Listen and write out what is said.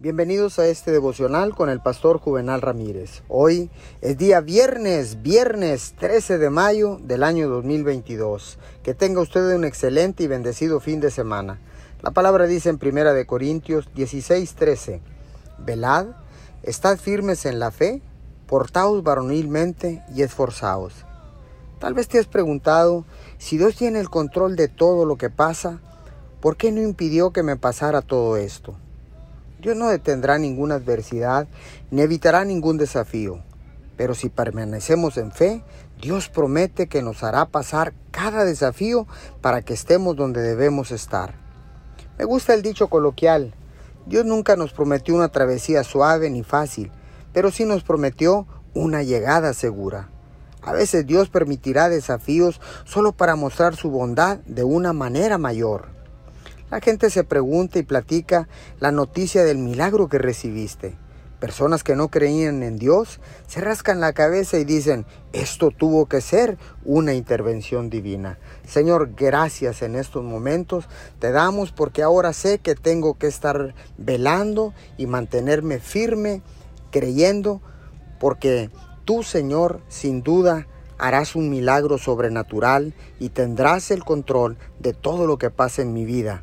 Bienvenidos a este devocional con el pastor Juvenal Ramírez. Hoy es día viernes, viernes 13 de mayo del año 2022. Que tenga usted un excelente y bendecido fin de semana. La palabra dice en Primera de Corintios 16:13, Velad, estad firmes en la fe, portaos varonilmente y esforzaos. Tal vez te has preguntado, si Dios tiene el control de todo lo que pasa, ¿por qué no impidió que me pasara todo esto? Dios no detendrá ninguna adversidad ni evitará ningún desafío. Pero si permanecemos en fe, Dios promete que nos hará pasar cada desafío para que estemos donde debemos estar. Me gusta el dicho coloquial, Dios nunca nos prometió una travesía suave ni fácil, pero sí nos prometió una llegada segura. A veces Dios permitirá desafíos solo para mostrar su bondad de una manera mayor. La gente se pregunta y platica la noticia del milagro que recibiste. Personas que no creían en Dios se rascan la cabeza y dicen, esto tuvo que ser una intervención divina. Señor, gracias en estos momentos te damos porque ahora sé que tengo que estar velando y mantenerme firme, creyendo, porque tú, Señor, sin duda, harás un milagro sobrenatural y tendrás el control de todo lo que pasa en mi vida.